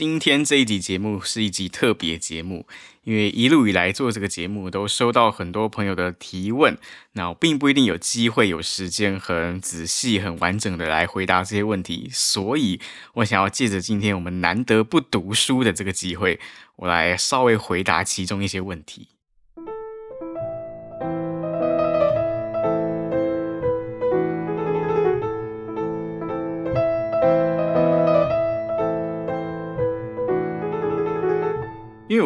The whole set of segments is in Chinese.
今天这一集节目是一集特别节目，因为一路以来做这个节目都收到很多朋友的提问，那我并不一定有机会有时间很仔细、很完整的来回答这些问题，所以我想要借着今天我们难得不读书的这个机会，我来稍微回答其中一些问题。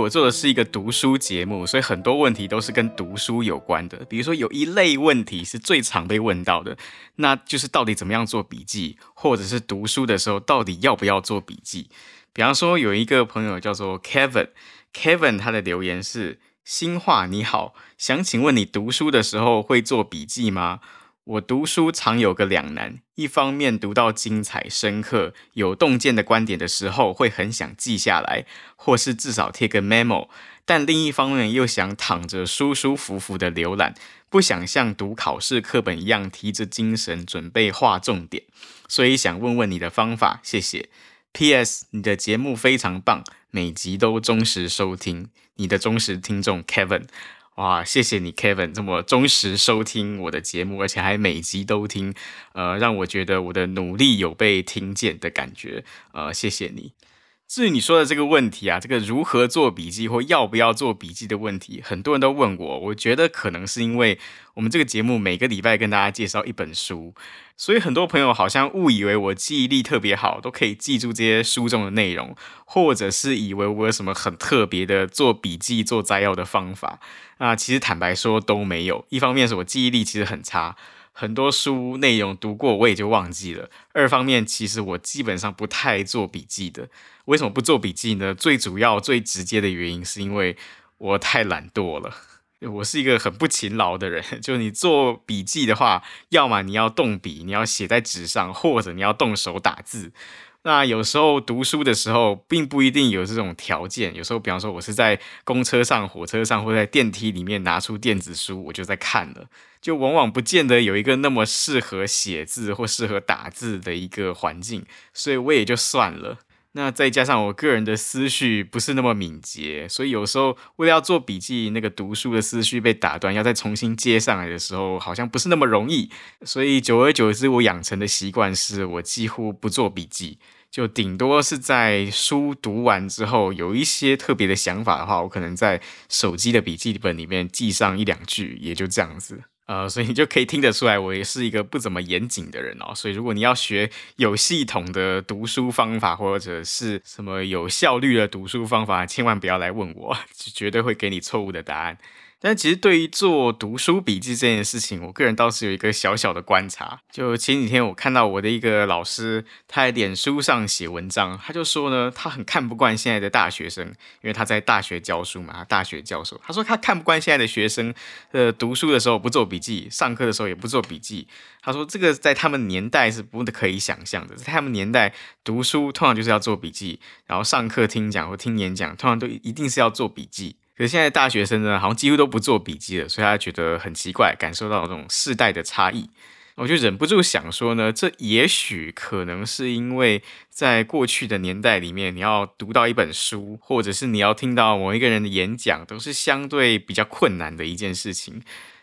我做的是一个读书节目，所以很多问题都是跟读书有关的。比如说，有一类问题是最常被问到的，那就是到底怎么样做笔记，或者是读书的时候到底要不要做笔记。比方说，有一个朋友叫做 Kevin，Kevin 他的留言是：新话你好，想请问你读书的时候会做笔记吗？我读书常有个两难，一方面读到精彩、深刻、有洞见的观点的时候，会很想记下来，或是至少贴个 memo；但另一方面又想躺着舒舒服服的浏览，不想像读考试课本一样提着精神准备划重点。所以想问问你的方法，谢谢。P.S. 你的节目非常棒，每集都忠实收听。你的忠实听众 Kevin。哇，谢谢你，Kevin，这么忠实收听我的节目，而且还每集都听，呃，让我觉得我的努力有被听见的感觉，呃，谢谢你。至于你说的这个问题啊，这个如何做笔记或要不要做笔记的问题，很多人都问我。我觉得可能是因为我们这个节目每个礼拜跟大家介绍一本书，所以很多朋友好像误以为我记忆力特别好，都可以记住这些书中的内容，或者是以为我有什么很特别的做笔记、做摘要的方法。那其实坦白说都没有。一方面是我记忆力其实很差。很多书内容读过，我也就忘记了。二方面，其实我基本上不太做笔记的。为什么不做笔记呢？最主要、最直接的原因是因为我太懒惰了。我是一个很不勤劳的人。就你做笔记的话，要么你要动笔，你要写在纸上，或者你要动手打字。那有时候读书的时候，并不一定有这种条件。有时候，比方说，我是在公车上、火车上，或在电梯里面拿出电子书，我就在看了，就往往不见得有一个那么适合写字或适合打字的一个环境，所以我也就算了。那再加上我个人的思绪不是那么敏捷，所以有时候为了要做笔记，那个读书的思绪被打断，要再重新接上来的时候，好像不是那么容易。所以久而久之，我养成的习惯是我几乎不做笔记，就顶多是在书读完之后，有一些特别的想法的话，我可能在手机的笔记本里面记上一两句，也就这样子。呃，所以你就可以听得出来，我也是一个不怎么严谨的人哦。所以如果你要学有系统的读书方法，或者是什么有效率的读书方法，千万不要来问我，绝对会给你错误的答案。但其实对于做读书笔记这件事情，我个人倒是有一个小小的观察。就前几天我看到我的一个老师，他在脸书上写文章，他就说呢，他很看不惯现在的大学生，因为他在大学教书嘛，大学教授。他说他看不惯现在的学生，呃，读书的时候不做笔记，上课的时候也不做笔记。他说这个在他们年代是不可以想象的，在他们年代读书通常就是要做笔记，然后上课听讲或听演讲，通常都一定是要做笔记。可是现在大学生呢，好像几乎都不做笔记了，所以他觉得很奇怪，感受到这种世代的差异。我就忍不住想说呢，这也许可能是因为在过去的年代里面，你要读到一本书，或者是你要听到某一个人的演讲，都是相对比较困难的一件事情。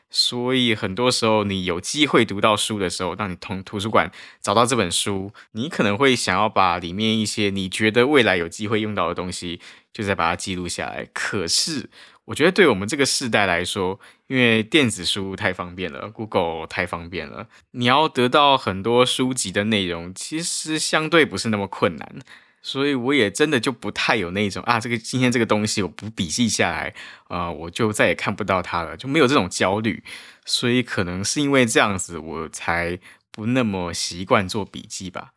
所以很多时候，你有机会读到书的时候，当你从图书馆找到这本书，你可能会想要把里面一些你觉得未来有机会用到的东西。就再把它记录下来。可是，我觉得对我们这个世代来说，因为电子书太方便了，Google 太方便了，你要得到很多书籍的内容，其实相对不是那么困难。所以，我也真的就不太有那种啊，这个今天这个东西我不笔记下来啊，我就再也看不到它了，就没有这种焦虑。所以，可能是因为这样子，我才不那么习惯做笔记吧。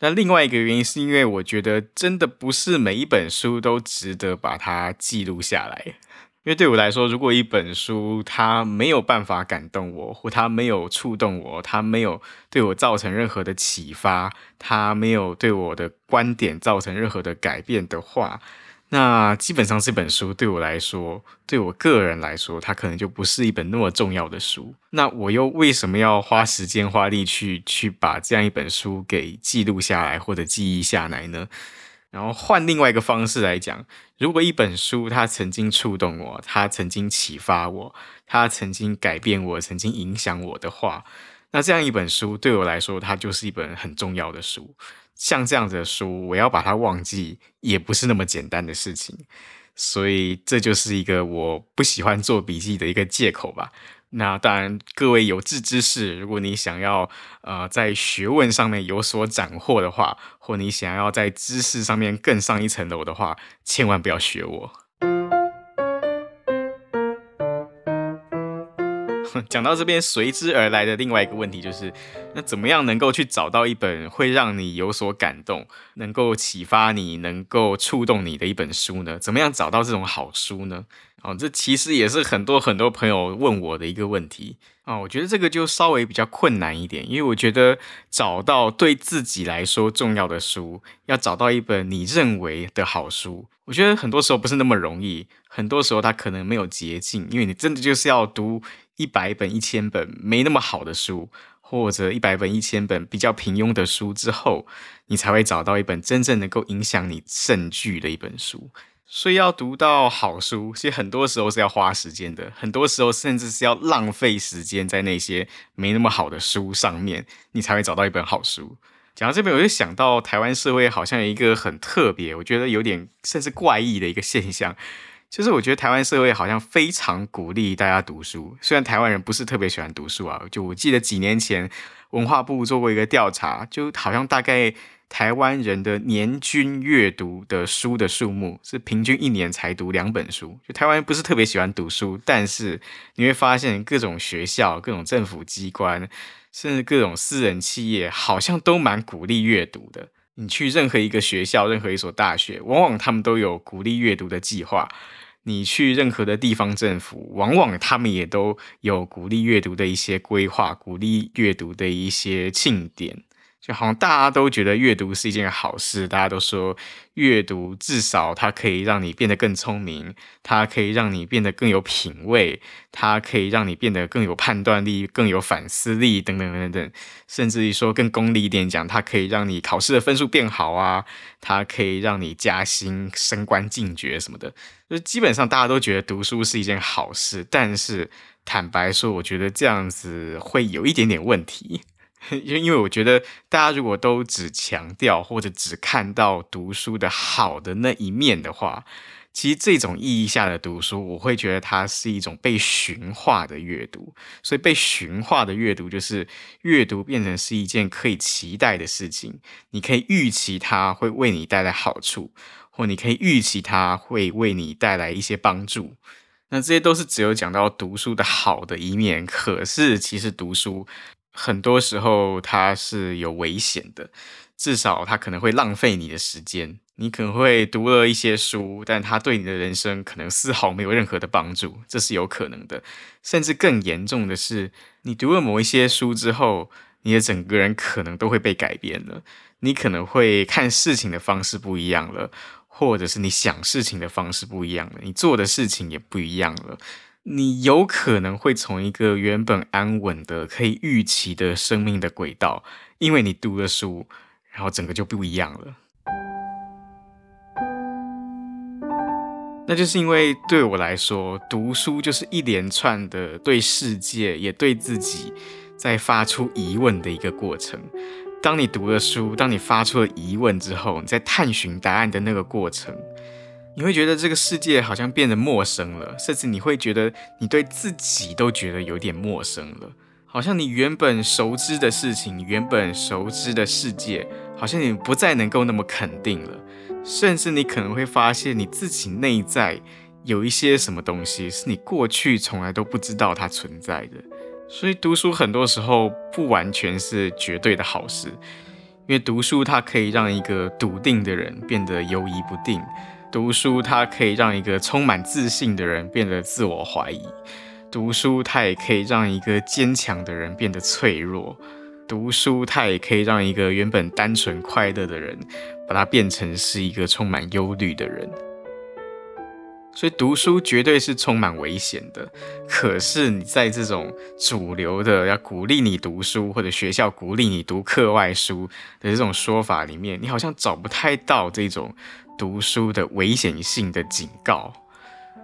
那另外一个原因是因为我觉得真的不是每一本书都值得把它记录下来，因为对我来说，如果一本书它没有办法感动我，或它没有触动我，它没有对我造成任何的启发，它没有对我的观点造成任何的改变的话，那基本上这本书对我来说，对我个人来说，它可能就不是一本那么重要的书。那我又为什么要花时间花力去去把这样一本书给记录下来或者记忆下来呢？然后换另外一个方式来讲，如果一本书它曾经触动我，它曾经启发我，它曾经改变我，曾经影响我的话，那这样一本书对我来说，它就是一本很重要的书。像这样子的书，我要把它忘记，也不是那么简单的事情。所以这就是一个我不喜欢做笔记的一个借口吧。那当然，各位有志之士，如果你想要呃在学问上面有所斩获的话，或你想要在知识上面更上一层楼的话，千万不要学我。讲到这边，随之而来的另外一个问题就是，那怎么样能够去找到一本会让你有所感动、能够启发你、能够触动你的一本书呢？怎么样找到这种好书呢？哦，这其实也是很多很多朋友问我的一个问题哦。我觉得这个就稍微比较困难一点，因为我觉得找到对自己来说重要的书，要找到一本你认为的好书，我觉得很多时候不是那么容易。很多时候它可能没有捷径，因为你真的就是要读一百本、一千本没那么好的书，或者一百本、一千本比较平庸的书之后，你才会找到一本真正能够影响你甚巨的一本书。所以要读到好书，其实很多时候是要花时间的，很多时候甚至是要浪费时间在那些没那么好的书上面，你才会找到一本好书。讲到这边，我就想到台湾社会好像有一个很特别，我觉得有点甚至怪异的一个现象，就是我觉得台湾社会好像非常鼓励大家读书，虽然台湾人不是特别喜欢读书啊，就我记得几年前文化部做过一个调查，就好像大概。台湾人的年均阅读的书的数目是平均一年才读两本书。就台湾人不是特别喜欢读书，但是你会发现各种学校、各种政府机关，甚至各种私人企业，好像都蛮鼓励阅读的。你去任何一个学校、任何一所大学，往往他们都有鼓励阅读的计划。你去任何的地方政府，往往他们也都有鼓励阅读的一些规划，鼓励阅读的一些庆典。就好像大家都觉得阅读是一件好事，大家都说阅读至少它可以让你变得更聪明，它可以让你变得更有品味，它可以让你变得更有判断力、更有反思力等等等等，甚至于说更功利一点讲，它可以让你考试的分数变好啊，它可以让你加薪、升官进爵什么的。就基本上大家都觉得读书是一件好事，但是坦白说，我觉得这样子会有一点点问题。因因为我觉得，大家如果都只强调或者只看到读书的好的那一面的话，其实这种意义下的读书，我会觉得它是一种被驯化的阅读。所以被驯化的阅读，就是阅读变成是一件可以期待的事情，你可以预期它会为你带来好处，或你可以预期它会为你带来一些帮助。那这些都是只有讲到读书的好的一面，可是其实读书。很多时候它是有危险的，至少它可能会浪费你的时间。你可能会读了一些书，但它对你的人生可能丝毫没有任何的帮助，这是有可能的。甚至更严重的是，你读了某一些书之后，你的整个人可能都会被改变了。你可能会看事情的方式不一样了，或者是你想事情的方式不一样了，你做的事情也不一样了。你有可能会从一个原本安稳的、可以预期的生命的轨道，因为你读了书，然后整个就不一样了。那就是因为对我来说，读书就是一连串的对世界也对自己在发出疑问的一个过程。当你读了书，当你发出了疑问之后，你在探寻答案的那个过程。你会觉得这个世界好像变得陌生了，甚至你会觉得你对自己都觉得有点陌生了，好像你原本熟知的事情，原本熟知的世界，好像你不再能够那么肯定了，甚至你可能会发现你自己内在有一些什么东西是你过去从来都不知道它存在的。所以读书很多时候不完全是绝对的好事，因为读书它可以让一个笃定的人变得犹疑不定。读书它可以让一个充满自信的人变得自我怀疑，读书它也可以让一个坚强的人变得脆弱，读书它也可以让一个原本单纯快乐的人，把它变成是一个充满忧虑的人。所以读书绝对是充满危险的。可是你在这种主流的要鼓励你读书，或者学校鼓励你读课外书的这种说法里面，你好像找不太到这种读书的危险性的警告。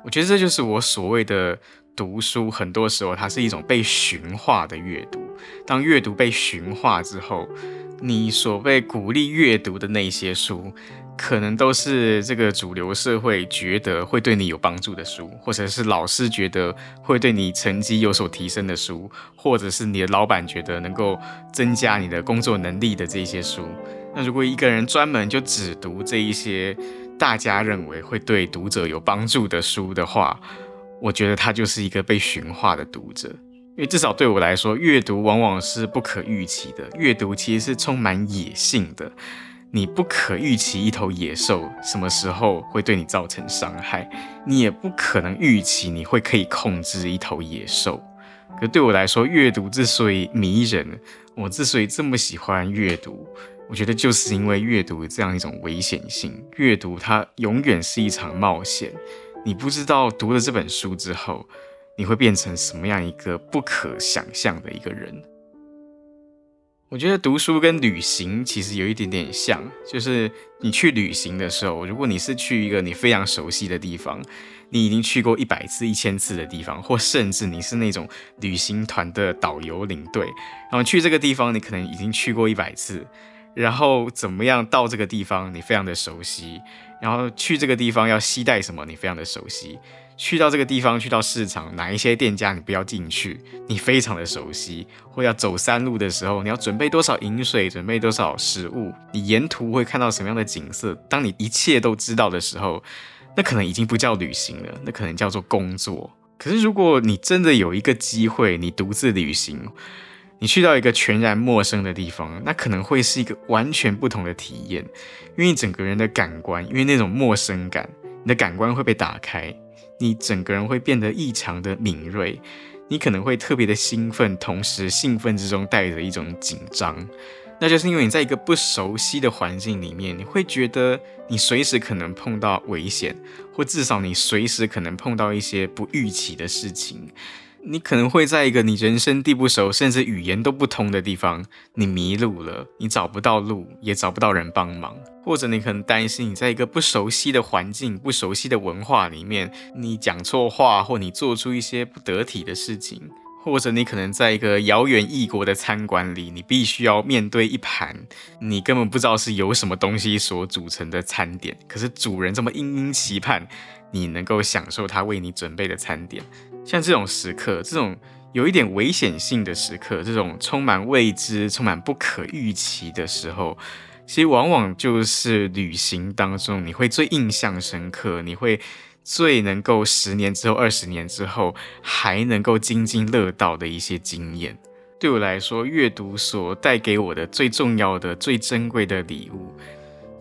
我觉得这就是我所谓的读书，很多时候它是一种被驯化的阅读。当阅读被驯化之后，你所被鼓励阅读的那些书。可能都是这个主流社会觉得会对你有帮助的书，或者是老师觉得会对你成绩有所提升的书，或者是你的老板觉得能够增加你的工作能力的这些书。那如果一个人专门就只读这一些大家认为会对读者有帮助的书的话，我觉得他就是一个被驯化的读者。因为至少对我来说，阅读往往是不可预期的，阅读其实是充满野性的。你不可预期一头野兽什么时候会对你造成伤害，你也不可能预期你会可以控制一头野兽。可对我来说，阅读之所以迷人，我之所以这么喜欢阅读，我觉得就是因为阅读这样一种危险性。阅读它永远是一场冒险，你不知道读了这本书之后，你会变成什么样一个不可想象的一个人。我觉得读书跟旅行其实有一点点像，就是你去旅行的时候，如果你是去一个你非常熟悉的地方，你已经去过一百次、一千次的地方，或甚至你是那种旅行团的导游领队，然后去这个地方，你可能已经去过一百次，然后怎么样到这个地方，你非常的熟悉，然后去这个地方要携带什么，你非常的熟悉。去到这个地方，去到市场，哪一些店家你不要进去，你非常的熟悉。或要走山路的时候，你要准备多少饮水，准备多少食物，你沿途会看到什么样的景色。当你一切都知道的时候，那可能已经不叫旅行了，那可能叫做工作。可是如果你真的有一个机会，你独自旅行，你去到一个全然陌生的地方，那可能会是一个完全不同的体验，因为你整个人的感官，因为那种陌生感，你的感官会被打开。你整个人会变得异常的敏锐，你可能会特别的兴奋，同时兴奋之中带着一种紧张，那就是因为你在一个不熟悉的环境里面，你会觉得你随时可能碰到危险，或至少你随时可能碰到一些不预期的事情。你可能会在一个你人生地不熟，甚至语言都不通的地方，你迷路了，你找不到路，也找不到人帮忙，或者你可能担心你在一个不熟悉的环境、不熟悉的文化里面，你讲错话，或你做出一些不得体的事情，或者你可能在一个遥远异国的餐馆里，你必须要面对一盘你根本不知道是由什么东西所组成的餐点，可是主人这么殷殷期盼你能够享受他为你准备的餐点。像这种时刻，这种有一点危险性的时刻，这种充满未知、充满不可预期的时候，其实往往就是旅行当中你会最印象深刻，你会最能够十年之后、二十年之后还能够津津乐道的一些经验。对我来说，阅读所带给我的最重要的、最珍贵的礼物。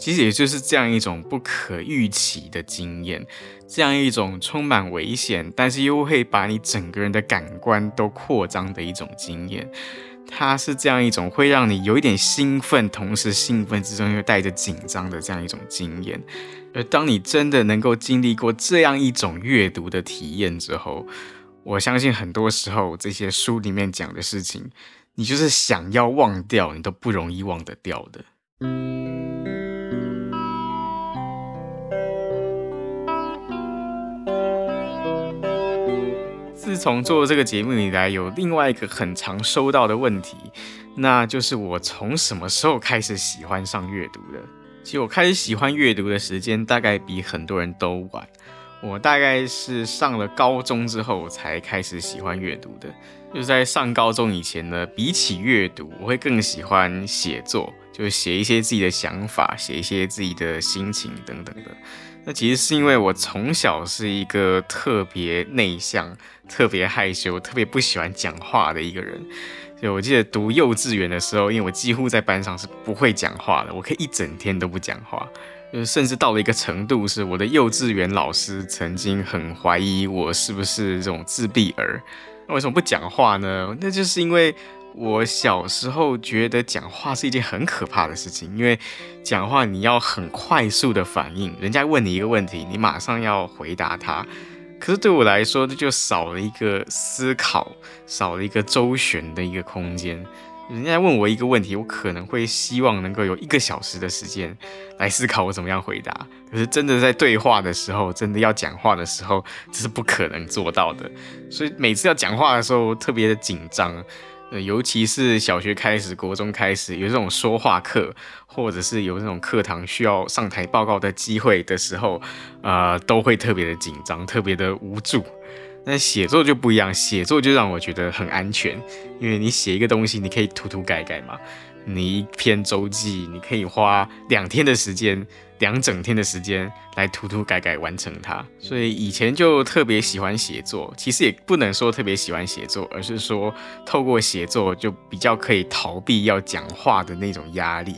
其实也就是这样一种不可预期的经验，这样一种充满危险，但是又会把你整个人的感官都扩张的一种经验。它是这样一种会让你有一点兴奋，同时兴奋之中又带着紧张的这样一种经验。而当你真的能够经历过这样一种阅读的体验之后，我相信很多时候这些书里面讲的事情，你就是想要忘掉，你都不容易忘得掉的。自从做这个节目以来，有另外一个很常收到的问题，那就是我从什么时候开始喜欢上阅读的？其实我开始喜欢阅读的时间大概比很多人都晚，我大概是上了高中之后才开始喜欢阅读的。就是在上高中以前呢，比起阅读，我会更喜欢写作，就是写一些自己的想法，写一些自己的心情等等的。那其实是因为我从小是一个特别内向、特别害羞、特别不喜欢讲话的一个人。就我记得读幼稚园的时候，因为我几乎在班上是不会讲话的，我可以一整天都不讲话。就甚至到了一个程度，是我的幼稚园老师曾经很怀疑我是不是这种自闭儿。那为什么不讲话呢？那就是因为我小时候觉得讲话是一件很可怕的事情，因为讲话你要很快速的反应，人家问你一个问题，你马上要回答他。可是对我来说，这就少了一个思考，少了一个周旋的一个空间。人家问我一个问题，我可能会希望能够有一个小时的时间来思考我怎么样回答。可是真的在对话的时候，真的要讲话的时候，这是不可能做到的。所以每次要讲话的时候，我特别的紧张。尤其是小学开始、国中开始有这种说话课，或者是有那种课堂需要上台报告的机会的时候，呃，都会特别的紧张，特别的无助。那写作就不一样，写作就让我觉得很安全，因为你写一个东西，你可以涂涂改改嘛。你一篇周记，你可以花两天的时间，两整天的时间来涂涂改改完成它。所以以前就特别喜欢写作，其实也不能说特别喜欢写作，而是说透过写作就比较可以逃避要讲话的那种压力。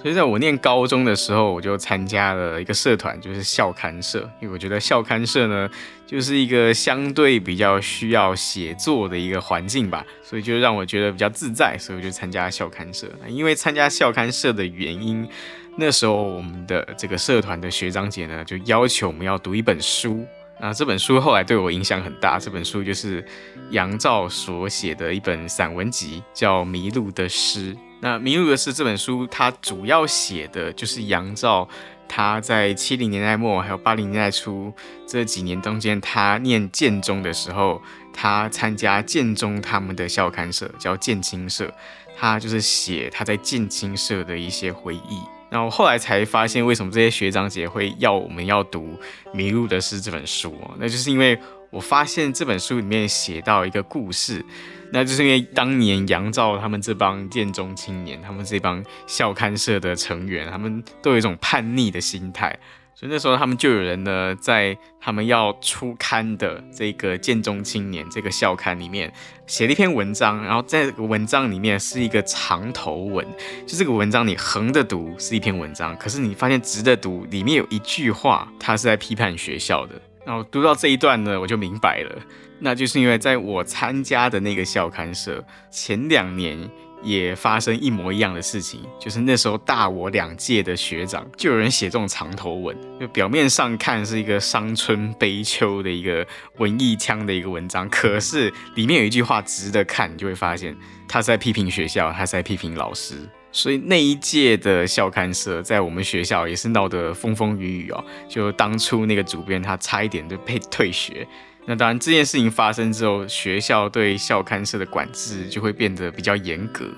所以在我念高中的时候，我就参加了一个社团，就是校刊社。因为我觉得校刊社呢，就是一个相对比较需要写作的一个环境吧，所以就让我觉得比较自在，所以我就参加校刊社。因为参加校刊社的原因，那时候我们的这个社团的学长姐呢，就要求我们要读一本书。那这本书后来对我影响很大，这本书就是杨照所写的一本散文集，叫《迷路的诗》。那《迷路的诗》这本书，它主要写的就是杨照他在七零年代末还有八零年代初这几年中间，他念建中的时候，他参加建中他们的校刊社，叫建青社，他就是写他在建青社的一些回忆。然后后来才发现，为什么这些学长姐会要我们要读《迷路的诗》这本书，那就是因为我发现这本书里面写到一个故事。那就是因为当年杨照他们这帮建中青年，他们这帮校刊社的成员，他们都有一种叛逆的心态，所以那时候他们就有人呢，在他们要出刊的这个建中青年这个校刊里面写了一篇文章，然后在这个文章里面是一个长头文，就这个文章你横着读是一篇文章，可是你发现直着读里面有一句话，它是在批判学校的，然后读到这一段呢，我就明白了。那就是因为在我参加的那个校刊社前两年也发生一模一样的事情，就是那时候大我两届的学长就有人写这种长头文，就表面上看是一个伤春悲秋的一个文艺腔的一个文章，可是里面有一句话值得看，你就会发现他是在批评学校，他是在批评老师。所以那一届的校刊社在我们学校也是闹得风风雨雨哦，就当初那个主编他差一点就被退学。那当然，这件事情发生之后，学校对校刊社的管制就会变得比较严格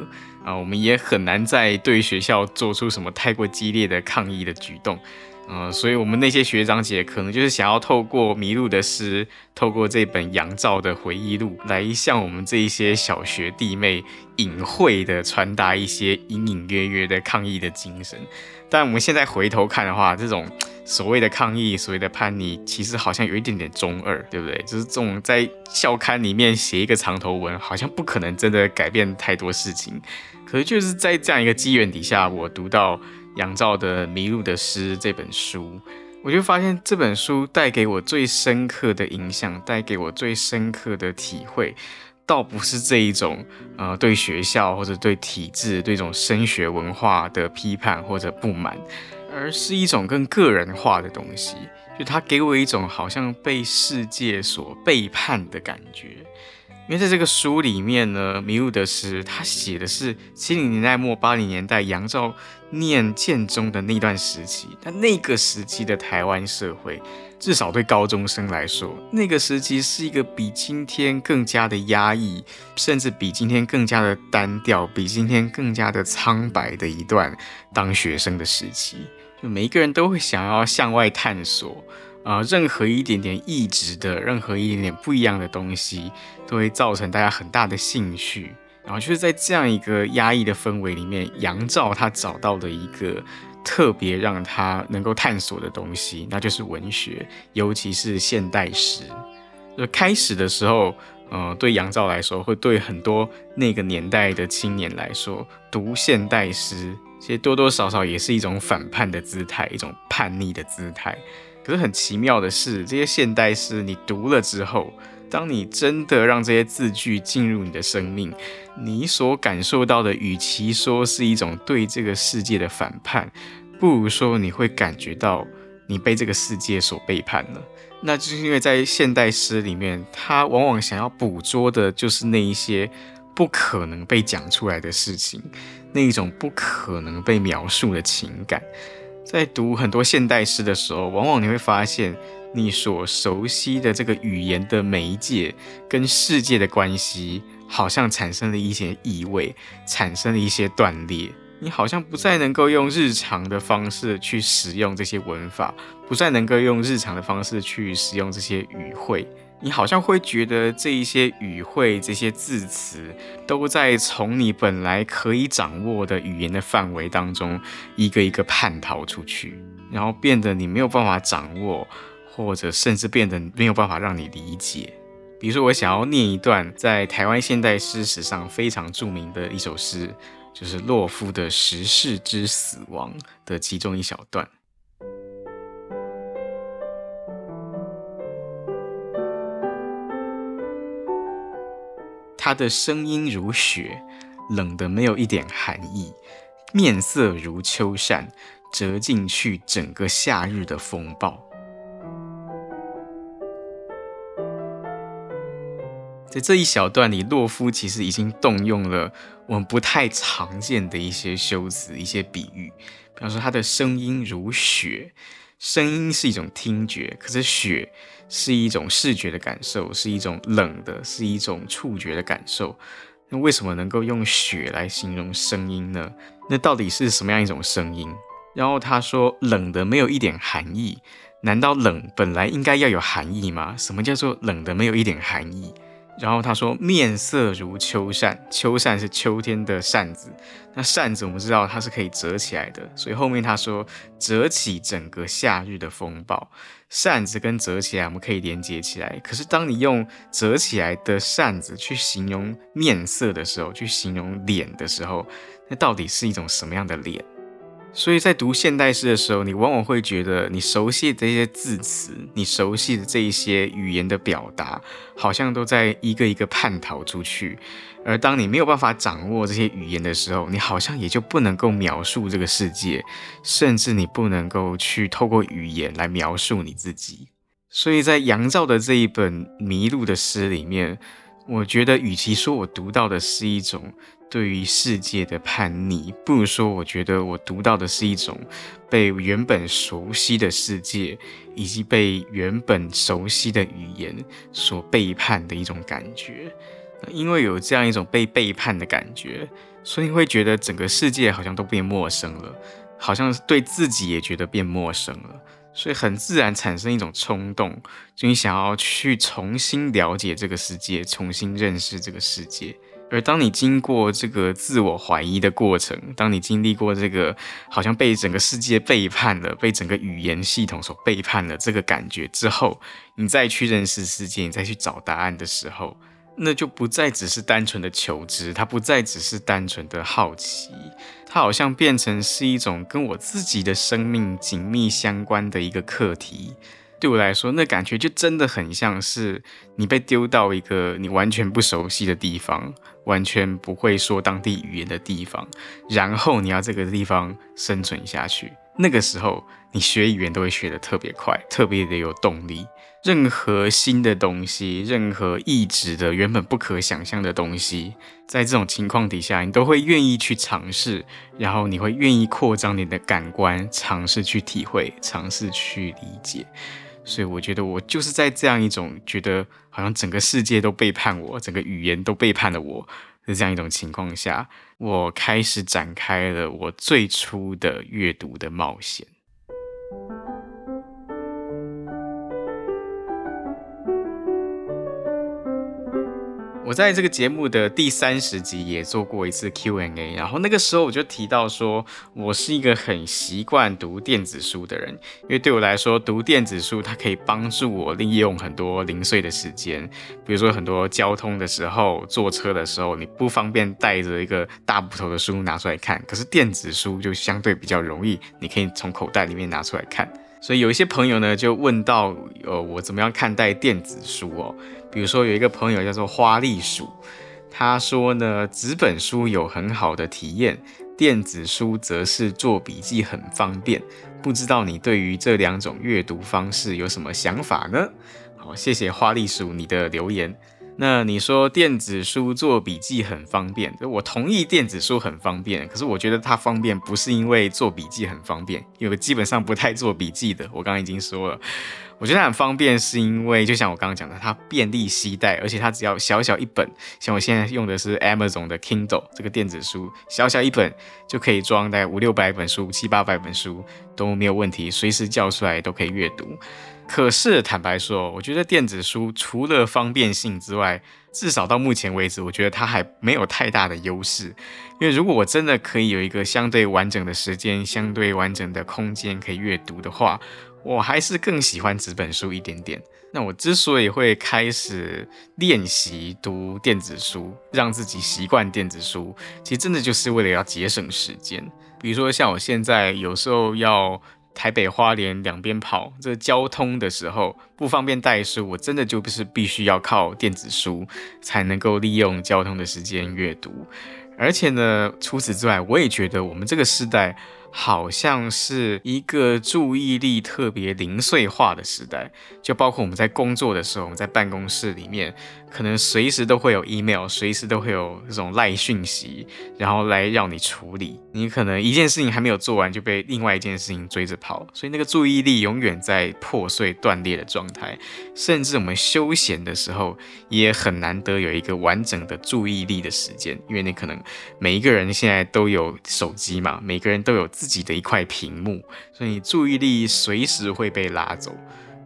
啊，我们也很难再对学校做出什么太过激烈的抗议的举动，嗯，所以我们那些学长姐可能就是想要透过迷路的诗，透过这本杨照的回忆录，来向我们这一些小学弟妹隐晦的传达一些隐隐约约的抗议的精神。但我们现在回头看的话，这种。所谓的抗议，所谓的叛逆，其实好像有一点点中二，对不对？就是这种在校刊里面写一个长头文，好像不可能真的改变太多事情。可是就是在这样一个机缘底下，我读到杨照的《迷路的诗》这本书，我就发现这本书带给我最深刻的影响，带给我最深刻的体会，倒不是这一种呃对学校或者对体制、对这种升学文化的批判或者不满。而是一种更个人化的东西，就它给我一种好像被世界所背叛的感觉。因为在这个书里面呢，《迷路的诗》他写的是七零年代末八零年代杨照念建中的那段时期。但那个时期的台湾社会，至少对高中生来说，那个时期是一个比今天更加的压抑，甚至比今天更加的单调，比今天更加的苍白的一段当学生的时期。就每一个人都会想要向外探索，啊、任何一点点异质的，任何一点点不一样的东西，都会造成大家很大的兴趣。然后就是在这样一个压抑的氛围里面，杨照他找到了一个特别让他能够探索的东西，那就是文学，尤其是现代诗。就开始的时候，呃，对杨照来说，会对很多那个年代的青年来说，读现代诗。其实多多少少也是一种反叛的姿态，一种叛逆的姿态。可是很奇妙的是，这些现代诗你读了之后，当你真的让这些字句进入你的生命，你所感受到的，与其说是一种对这个世界的反叛，不如说你会感觉到你被这个世界所背叛了。那就是因为在现代诗里面，他往往想要捕捉的就是那一些不可能被讲出来的事情，那一种不可能被描述的情感。在读很多现代诗的时候，往往你会发现，你所熟悉的这个语言的媒介跟世界的关系，好像产生了一些异味，产生了一些断裂。你好像不再能够用日常的方式去使用这些文法，不再能够用日常的方式去使用这些语汇。你好像会觉得这一些语汇、这些字词，都在从你本来可以掌握的语言的范围当中，一个一个叛逃出去，然后变得你没有办法掌握，或者甚至变得没有办法让你理解。比如说，我想要念一段在台湾现代诗史上非常著名的一首诗。就是洛夫的《时势之死亡》的其中一小段。他的声音如雪，冷得没有一点寒意；面色如秋扇，折进去整个夏日的风暴。在这一小段里，洛夫其实已经动用了我们不太常见的一些修辞、一些比喻。比方说，他的声音如雪，声音是一种听觉，可是雪是一种视觉的感受，是一种冷的，是一种触觉的感受。那为什么能够用雪来形容声音呢？那到底是什么样一种声音？然后他说，冷的没有一点寒意，难道冷本来应该要有寒意吗？什么叫做冷的没有一点寒意？然后他说：“面色如秋扇，秋扇是秋天的扇子。那扇子我们知道它是可以折起来的，所以后面他说折起整个夏日的风暴。扇子跟折起来我们可以连接起来。可是当你用折起来的扇子去形容面色的时候，去形容脸的时候，那到底是一种什么样的脸？”所以在读现代诗的时候，你往往会觉得你熟悉的这些字词，你熟悉的这一些语言的表达，好像都在一个一个叛逃出去。而当你没有办法掌握这些语言的时候，你好像也就不能够描述这个世界，甚至你不能够去透过语言来描述你自己。所以在杨照的这一本《迷路》的诗里面，我觉得与其说我读到的是一种。对于世界的叛逆，不如说，我觉得我读到的是一种被原本熟悉的世界，以及被原本熟悉的语言所背叛的一种感觉。因为有这样一种被背叛的感觉，所以会觉得整个世界好像都变陌生了，好像对自己也觉得变陌生了，所以很自然产生一种冲动，就你想要去重新了解这个世界，重新认识这个世界。而当你经过这个自我怀疑的过程，当你经历过这个好像被整个世界背叛了，被整个语言系统所背叛了这个感觉之后，你再去认识世界，你再去找答案的时候，那就不再只是单纯的求知，它不再只是单纯的好奇，它好像变成是一种跟我自己的生命紧密相关的一个课题。对我来说，那感觉就真的很像是你被丢到一个你完全不熟悉的地方，完全不会说当地语言的地方，然后你要这个地方生存下去。那个时候，你学语言都会学得特别快，特别的有动力。任何新的东西，任何异质的、原本不可想象的东西，在这种情况底下，你都会愿意去尝试，然后你会愿意扩张你的感官，尝试去体会，尝试去理解。所以我觉得我就是在这样一种觉得好像整个世界都背叛我，整个语言都背叛了我的这样一种情况下，我开始展开了我最初的阅读的冒险。我在这个节目的第三十集也做过一次 Q&A，然后那个时候我就提到说，我是一个很习惯读电子书的人，因为对我来说，读电子书它可以帮助我利用很多零碎的时间，比如说很多交通的时候、坐车的时候，你不方便带着一个大部头的书拿出来看，可是电子书就相对比较容易，你可以从口袋里面拿出来看。所以有一些朋友呢就问到，呃，我怎么样看待电子书哦？比如说有一个朋友叫做花栗鼠，他说呢，纸本书有很好的体验，电子书则是做笔记很方便。不知道你对于这两种阅读方式有什么想法呢？好，谢谢花栗鼠你的留言。那你说电子书做笔记很方便，我同意电子书很方便，可是我觉得它方便不是因为做笔记很方便，因为基本上不太做笔记的。我刚刚已经说了，我觉得它很方便是因为就像我刚刚讲的，它便利携带，而且它只要小小一本，像我现在用的是 Amazon 的 Kindle 这个电子书，小小一本就可以装大概五六百本书、七八百本书都没有问题，随时叫出来都可以阅读。可是坦白说，我觉得电子书除了方便性之外，至少到目前为止，我觉得它还没有太大的优势。因为如果我真的可以有一个相对完整的时间、相对完整的空间可以阅读的话，我还是更喜欢纸本书一点点。那我之所以会开始练习读电子书，让自己习惯电子书，其实真的就是为了要节省时间。比如说像我现在有时候要。台北花莲两边跑，这交通的时候不方便带书，我真的就是必须要靠电子书才能够利用交通的时间阅读。而且呢，除此之外，我也觉得我们这个时代。好像是一个注意力特别零碎化的时代，就包括我们在工作的时候，我们在办公室里面，可能随时都会有 email，随时都会有这种赖讯息，然后来让你处理。你可能一件事情还没有做完，就被另外一件事情追着跑，所以那个注意力永远在破碎断裂的状态。甚至我们休闲的时候，也很难得有一个完整的注意力的时间，因为你可能每一个人现在都有手机嘛，每个人都有。自己的一块屏幕，所以你注意力随时会被拉走。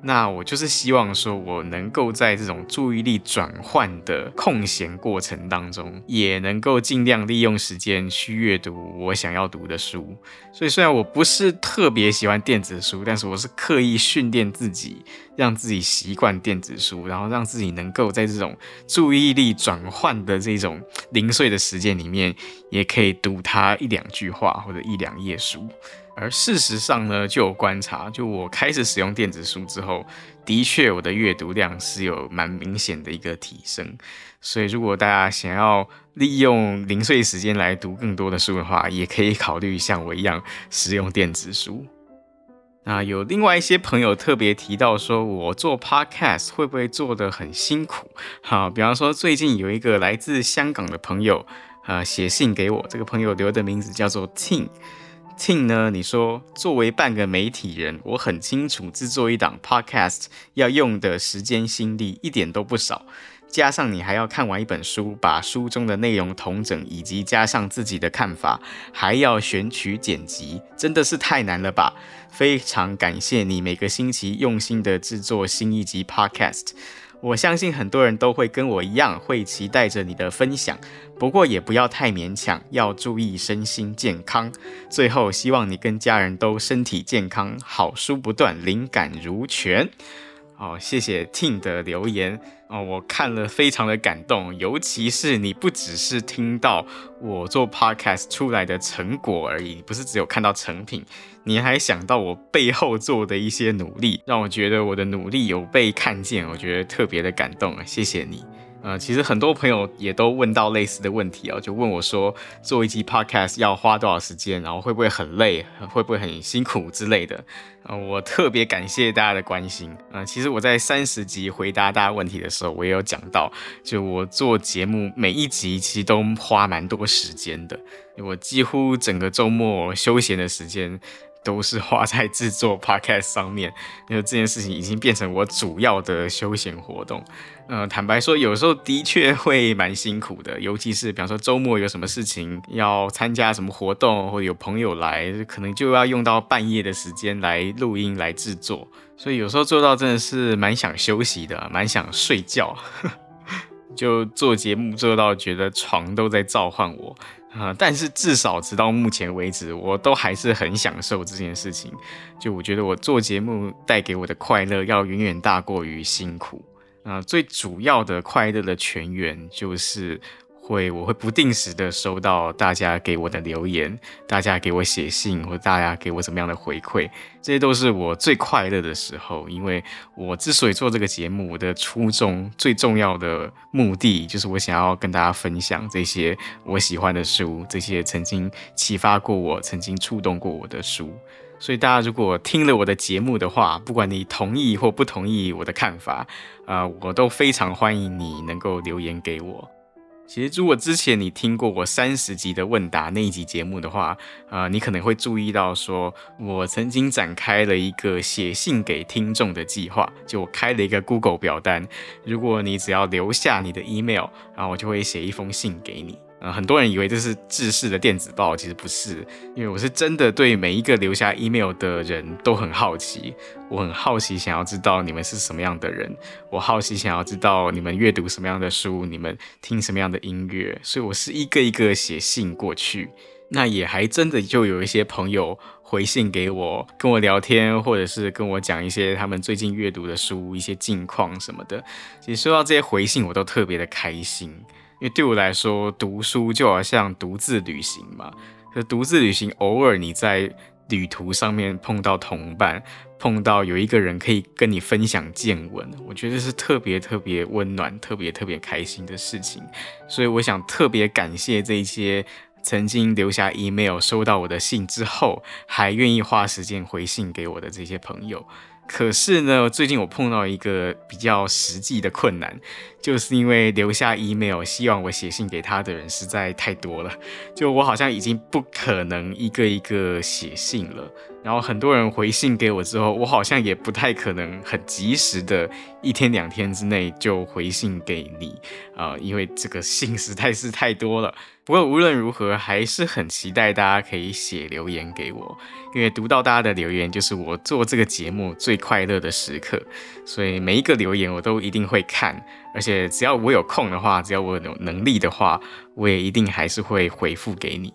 那我就是希望说，我能够在这种注意力转换的空闲过程当中，也能够尽量利用时间去阅读我想要读的书。所以虽然我不是特别喜欢电子书，但是我是刻意训练自己，让自己习惯电子书，然后让自己能够在这种注意力转换的这种零碎的时间里面，也可以读它一两句话或者一两页书。而事实上呢，就有观察，就我开始使用电子书之后，的确我的阅读量是有蛮明显的一个提升。所以，如果大家想要利用零碎时间来读更多的书的话，也可以考虑像我一样使用电子书。那有另外一些朋友特别提到说，我做 podcast 会不会做得很辛苦？好，比方说最近有一个来自香港的朋友，呃，写信给我，这个朋友留的名字叫做 TIN。Tin 呢？你说作为半个媒体人，我很清楚制作一档 podcast 要用的时间心力一点都不少，加上你还要看完一本书，把书中的内容统整，以及加上自己的看法，还要选取剪辑，真的是太难了吧？非常感谢你每个星期用心的制作新一集 podcast。我相信很多人都会跟我一样，会期待着你的分享。不过也不要太勉强，要注意身心健康。最后，希望你跟家人都身体健康，好书不断，灵感如泉。哦，谢谢 Ting 的留言哦，我看了非常的感动，尤其是你不只是听到我做 Podcast 出来的成果而已，不是只有看到成品，你还想到我背后做的一些努力，让我觉得我的努力有被看见，我觉得特别的感动，谢谢你。呃，其实很多朋友也都问到类似的问题哦，就问我说，做一集 podcast 要花多少时间，然后会不会很累，会不会很辛苦之类的。呃，我特别感谢大家的关心。呃，其实我在三十集回答大家问题的时候，我也有讲到，就我做节目每一集其实都花蛮多时间的，我几乎整个周末休闲的时间。都是花在制作 podcast 上面，因为这件事情已经变成我主要的休闲活动。呃，坦白说，有时候的确会蛮辛苦的，尤其是比方说周末有什么事情要参加什么活动，或者有朋友来，可能就要用到半夜的时间来录音来制作，所以有时候做到真的是蛮想休息的，蛮想睡觉。就做节目做到觉得床都在召唤我啊、但是至少直到目前为止，我都还是很享受这件事情。就我觉得我做节目带给我的快乐要远远大过于辛苦啊、最主要的快乐的泉源就是。会，我会不定时的收到大家给我的留言，大家给我写信，或大家给我怎么样的回馈，这些都是我最快乐的时候。因为我之所以做这个节目，我的初衷最重要的目的，就是我想要跟大家分享这些我喜欢的书，这些曾经启发过我、曾经触动过我的书。所以大家如果听了我的节目的话，不管你同意或不同意我的看法，啊、我都非常欢迎你能够留言给我。其实，如果之前你听过我三十集的问答那一集节目的话，呃，你可能会注意到说，我曾经展开了一个写信给听众的计划，就我开了一个 Google 表单，如果你只要留下你的 email，然后我就会写一封信给你。呃，很多人以为这是制式的电子报，其实不是，因为我是真的对每一个留下 email 的人都很好奇，我很好奇，想要知道你们是什么样的人，我好奇想要知道你们阅读什么样的书，你们听什么样的音乐，所以我是一个一个写信过去，那也还真的就有一些朋友回信给我，跟我聊天，或者是跟我讲一些他们最近阅读的书，一些近况什么的，其实收到这些回信，我都特别的开心。因为对我来说，读书就好像独自旅行嘛。可独自旅行，偶尔你在旅途上面碰到同伴，碰到有一个人可以跟你分享见闻，我觉得是特别特别温暖、特别特别开心的事情。所以我想特别感谢这些曾经留下 email、收到我的信之后，还愿意花时间回信给我的这些朋友。可是呢，最近我碰到一个比较实际的困难，就是因为留下 email 希望我写信给他的人实在太多了，就我好像已经不可能一个一个写信了。然后很多人回信给我之后，我好像也不太可能很及时的一天两天之内就回信给你啊，因为这个信实在是太多了。不过无论如何，还是很期待大家可以写留言给我，因为读到大家的留言就是我做这个节目最快乐的时刻。所以每一个留言我都一定会看，而且只要我有空的话，只要我有能力的话，我也一定还是会回复给你。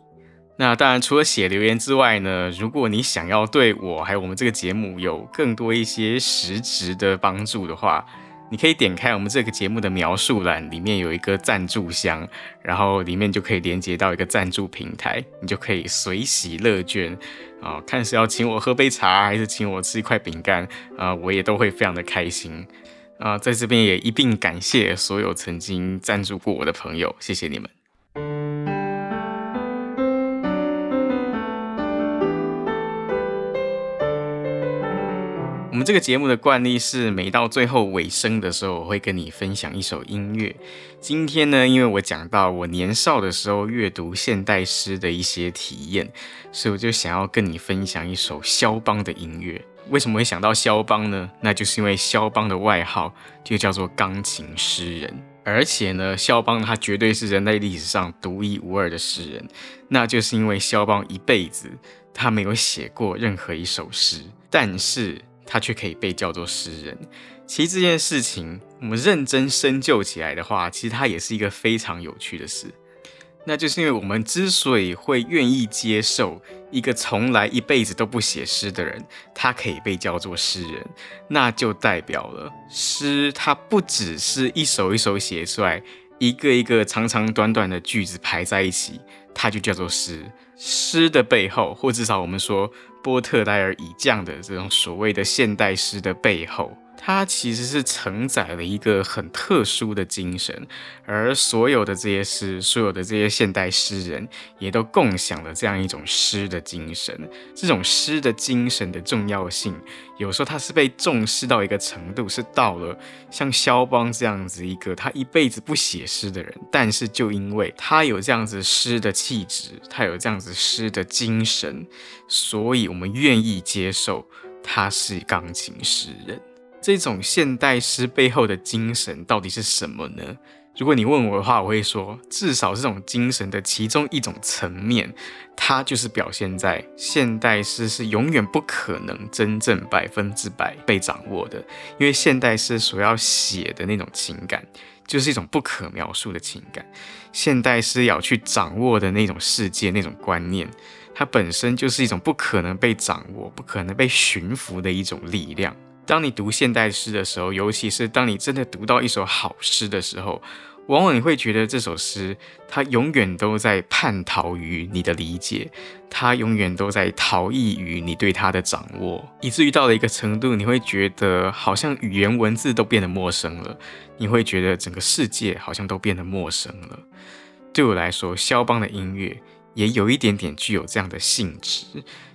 那当然，除了写留言之外呢，如果你想要对我还有我们这个节目有更多一些实质的帮助的话，你可以点开我们这个节目的描述栏，里面有一个赞助箱，然后里面就可以连接到一个赞助平台，你就可以随喜乐捐啊，看是要请我喝杯茶，还是请我吃一块饼干啊，我也都会非常的开心啊，在这边也一并感谢所有曾经赞助过我的朋友，谢谢你们。我们这个节目的惯例是，每到最后尾声的时候，我会跟你分享一首音乐。今天呢，因为我讲到我年少的时候阅读现代诗的一些体验，所以我就想要跟你分享一首肖邦的音乐。为什么会想到肖邦呢？那就是因为肖邦的外号就叫做钢琴诗人，而且呢，肖邦他绝对是人类历史上独一无二的诗人。那就是因为肖邦一辈子他没有写过任何一首诗，但是。他却可以被叫做诗人。其实这件事情，我们认真深究起来的话，其实它也是一个非常有趣的事。那就是因为我们之所以会愿意接受一个从来一辈子都不写诗的人，他可以被叫做诗人，那就代表了诗它不只是一首一首写出来，一个一个长长短短的句子排在一起，它就叫做诗。诗的背后，或至少我们说波特莱尔以降的这种所谓的现代诗的背后。它其实是承载了一个很特殊的精神，而所有的这些诗，所有的这些现代诗人，也都共享了这样一种诗的精神。这种诗的精神的重要性，有时候它是被重视到一个程度，是到了像肖邦这样子一个他一辈子不写诗的人，但是就因为他有这样子诗的气质，他有这样子诗的精神，所以我们愿意接受他是钢琴诗人。这种现代诗背后的精神到底是什么呢？如果你问我的话，我会说，至少这种精神的其中一种层面，它就是表现在现代诗是永远不可能真正百分之百被掌握的，因为现代诗所要写的那种情感，就是一种不可描述的情感。现代诗要去掌握的那种世界、那种观念，它本身就是一种不可能被掌握、不可能被驯服的一种力量。当你读现代诗的时候，尤其是当你真的读到一首好诗的时候，往往你会觉得这首诗它永远都在叛逃于你的理解，它永远都在逃逸于你对它的掌握，以至于到了一个程度，你会觉得好像语言文字都变得陌生了，你会觉得整个世界好像都变得陌生了。对我来说，肖邦的音乐。也有一点点具有这样的性质，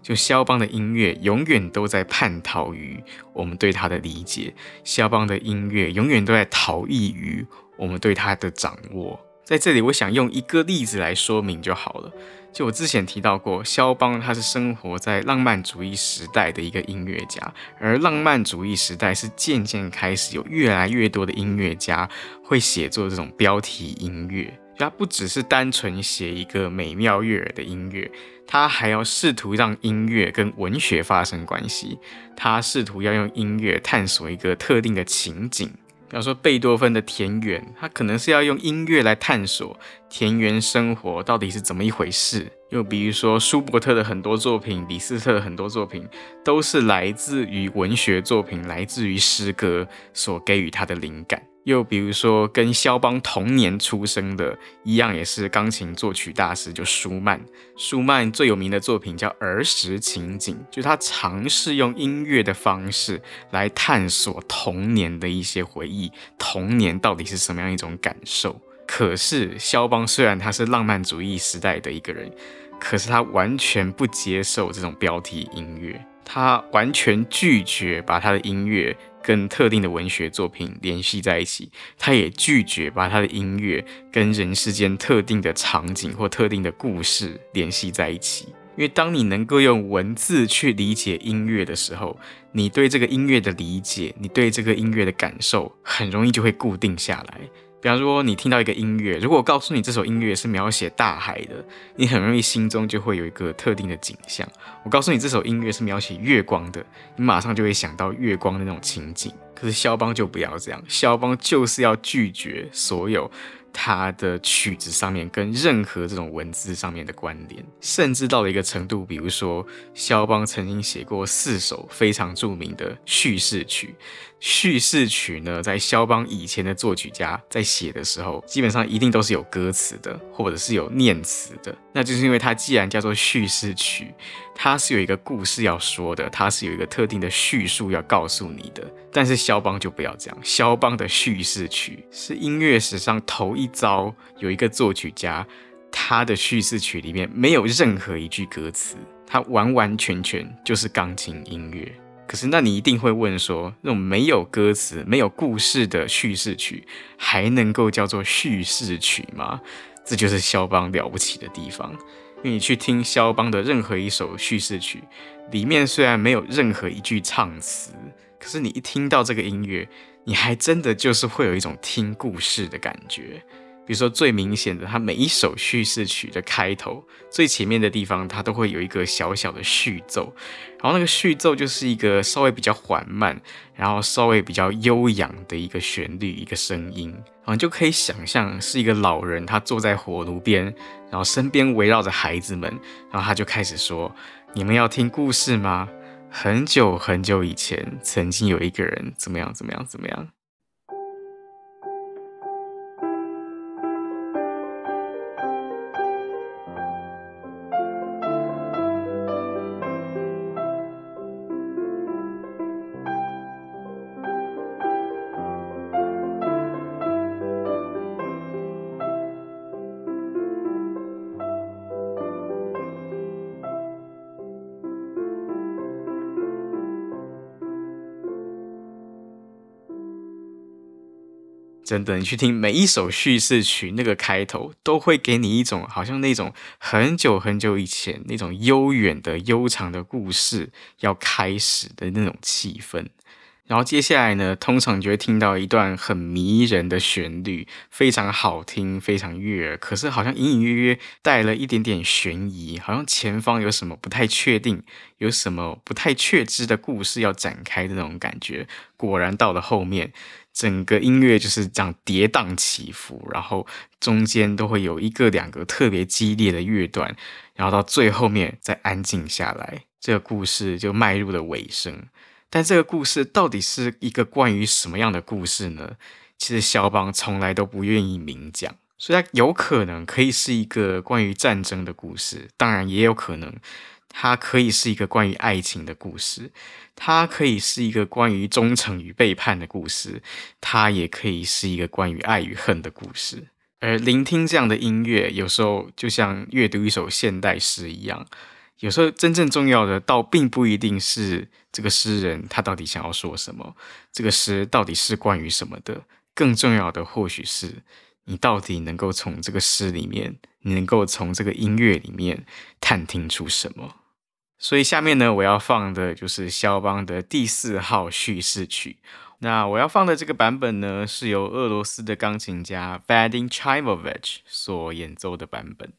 就肖邦的音乐永远都在叛逃于我们对他的理解，肖邦的音乐永远都在逃逸于我们对他的掌握。在这里，我想用一个例子来说明就好了。就我之前提到过，肖邦他是生活在浪漫主义时代的一个音乐家，而浪漫主义时代是渐渐开始有越来越多的音乐家会写作这种标题音乐。它不只是单纯写一个美妙悦耳的音乐，他还要试图让音乐跟文学发生关系。他试图要用音乐探索一个特定的情景，比方说贝多芬的田园，他可能是要用音乐来探索田园生活到底是怎么一回事。又比如说舒伯特的很多作品，李斯特的很多作品，都是来自于文学作品，来自于诗歌所给予他的灵感。又比如说，跟肖邦同年出生的一样，也是钢琴作曲大师，就舒曼。舒曼最有名的作品叫《儿时情景》，就他尝试用音乐的方式来探索童年的一些回忆，童年到底是什么样一种感受。可是肖邦虽然他是浪漫主义时代的一个人，可是他完全不接受这种标题音乐，他完全拒绝把他的音乐。跟特定的文学作品联系在一起，他也拒绝把他的音乐跟人世间特定的场景或特定的故事联系在一起。因为当你能够用文字去理解音乐的时候，你对这个音乐的理解，你对这个音乐的感受，很容易就会固定下来。比方说，你听到一个音乐，如果我告诉你这首音乐是描写大海的，你很容易心中就会有一个特定的景象。我告诉你这首音乐是描写月光的，你马上就会想到月光的那种情景。可是肖邦就不要这样，肖邦就是要拒绝所有。他的曲子上面跟任何这种文字上面的关联，甚至到了一个程度，比如说肖邦曾经写过四首非常著名的叙事曲。叙事曲呢，在肖邦以前的作曲家在写的时候，基本上一定都是有歌词的，或者是有念词的。那就是因为它既然叫做叙事曲，它是有一个故事要说的，它是有一个特定的叙述要告诉你的。但是肖邦就不要这样，肖邦的叙事曲是音乐史上头一遭，有一个作曲家，他的叙事曲里面没有任何一句歌词，它完完全全就是钢琴音乐。可是那你一定会问说，那种没有歌词、没有故事的叙事曲，还能够叫做叙事曲吗？这就是肖邦了不起的地方。因为你去听肖邦的任何一首叙事曲，里面虽然没有任何一句唱词。可是你一听到这个音乐，你还真的就是会有一种听故事的感觉。比如说最明显的，它每一首叙事曲的开头最前面的地方，它都会有一个小小的序奏，然后那个序奏就是一个稍微比较缓慢，然后稍微比较悠扬的一个旋律，一个声音，然后就可以想象是一个老人，他坐在火炉边，然后身边围绕着孩子们，然后他就开始说：“你们要听故事吗？”很久很久以前，曾经有一个人，怎么样？怎么样？怎么样？真的，你去听每一首叙事曲，那个开头都会给你一种好像那种很久很久以前那种悠远的悠长的故事要开始的那种气氛。然后接下来呢，通常就会听到一段很迷人的旋律，非常好听，非常悦耳。可是好像隐隐约约带了一点点悬疑，好像前方有什么不太确定，有什么不太确知的故事要展开的那种感觉。果然到了后面，整个音乐就是这样跌宕起伏，然后中间都会有一个两个特别激烈的乐段，然后到最后面再安静下来，这个故事就迈入了尾声。但这个故事到底是一个关于什么样的故事呢？其实肖邦从来都不愿意明讲，所以它有可能可以是一个关于战争的故事，当然也有可能它可以是一个关于爱情的故事，它可以是一个关于忠诚与背叛的故事，它也可以是一个关于爱与恨的故事。而聆听这样的音乐，有时候就像阅读一首现代诗一样。有时候真正重要的，倒并不一定是这个诗人他到底想要说什么，这个诗到底是关于什么的。更重要的，或许是你到底能够从这个诗里面，你能够从这个音乐里面探听出什么。所以下面呢，我要放的就是肖邦的第四号叙事曲。那我要放的这个版本呢，是由俄罗斯的钢琴家 Vadim Chimovich 所演奏的版本。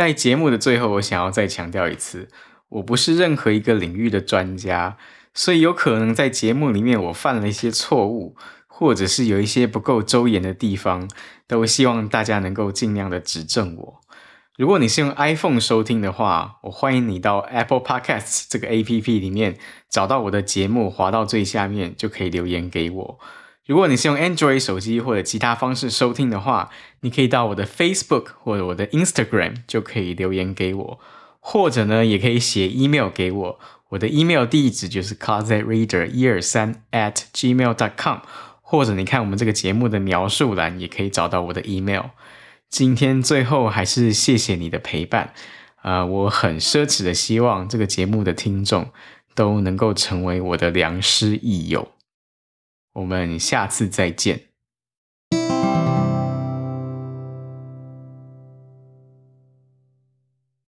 在节目的最后，我想要再强调一次，我不是任何一个领域的专家，所以有可能在节目里面我犯了一些错误，或者是有一些不够周延的地方，都希望大家能够尽量的指正我。如果你是用 iPhone 收听的话，我欢迎你到 Apple Podcasts 这个 APP 里面找到我的节目，滑到最下面就可以留言给我。如果你是用 Android 手机或者其他方式收听的话，你可以到我的 Facebook 或者我的 Instagram 就可以留言给我，或者呢，也可以写 email 给我。我的 email 地址就是 closetreader 一二三 at gmail dot com，或者你看我们这个节目的描述栏也可以找到我的 email。今天最后还是谢谢你的陪伴，啊、呃，我很奢侈的希望这个节目的听众都能够成为我的良师益友。我们下次再见。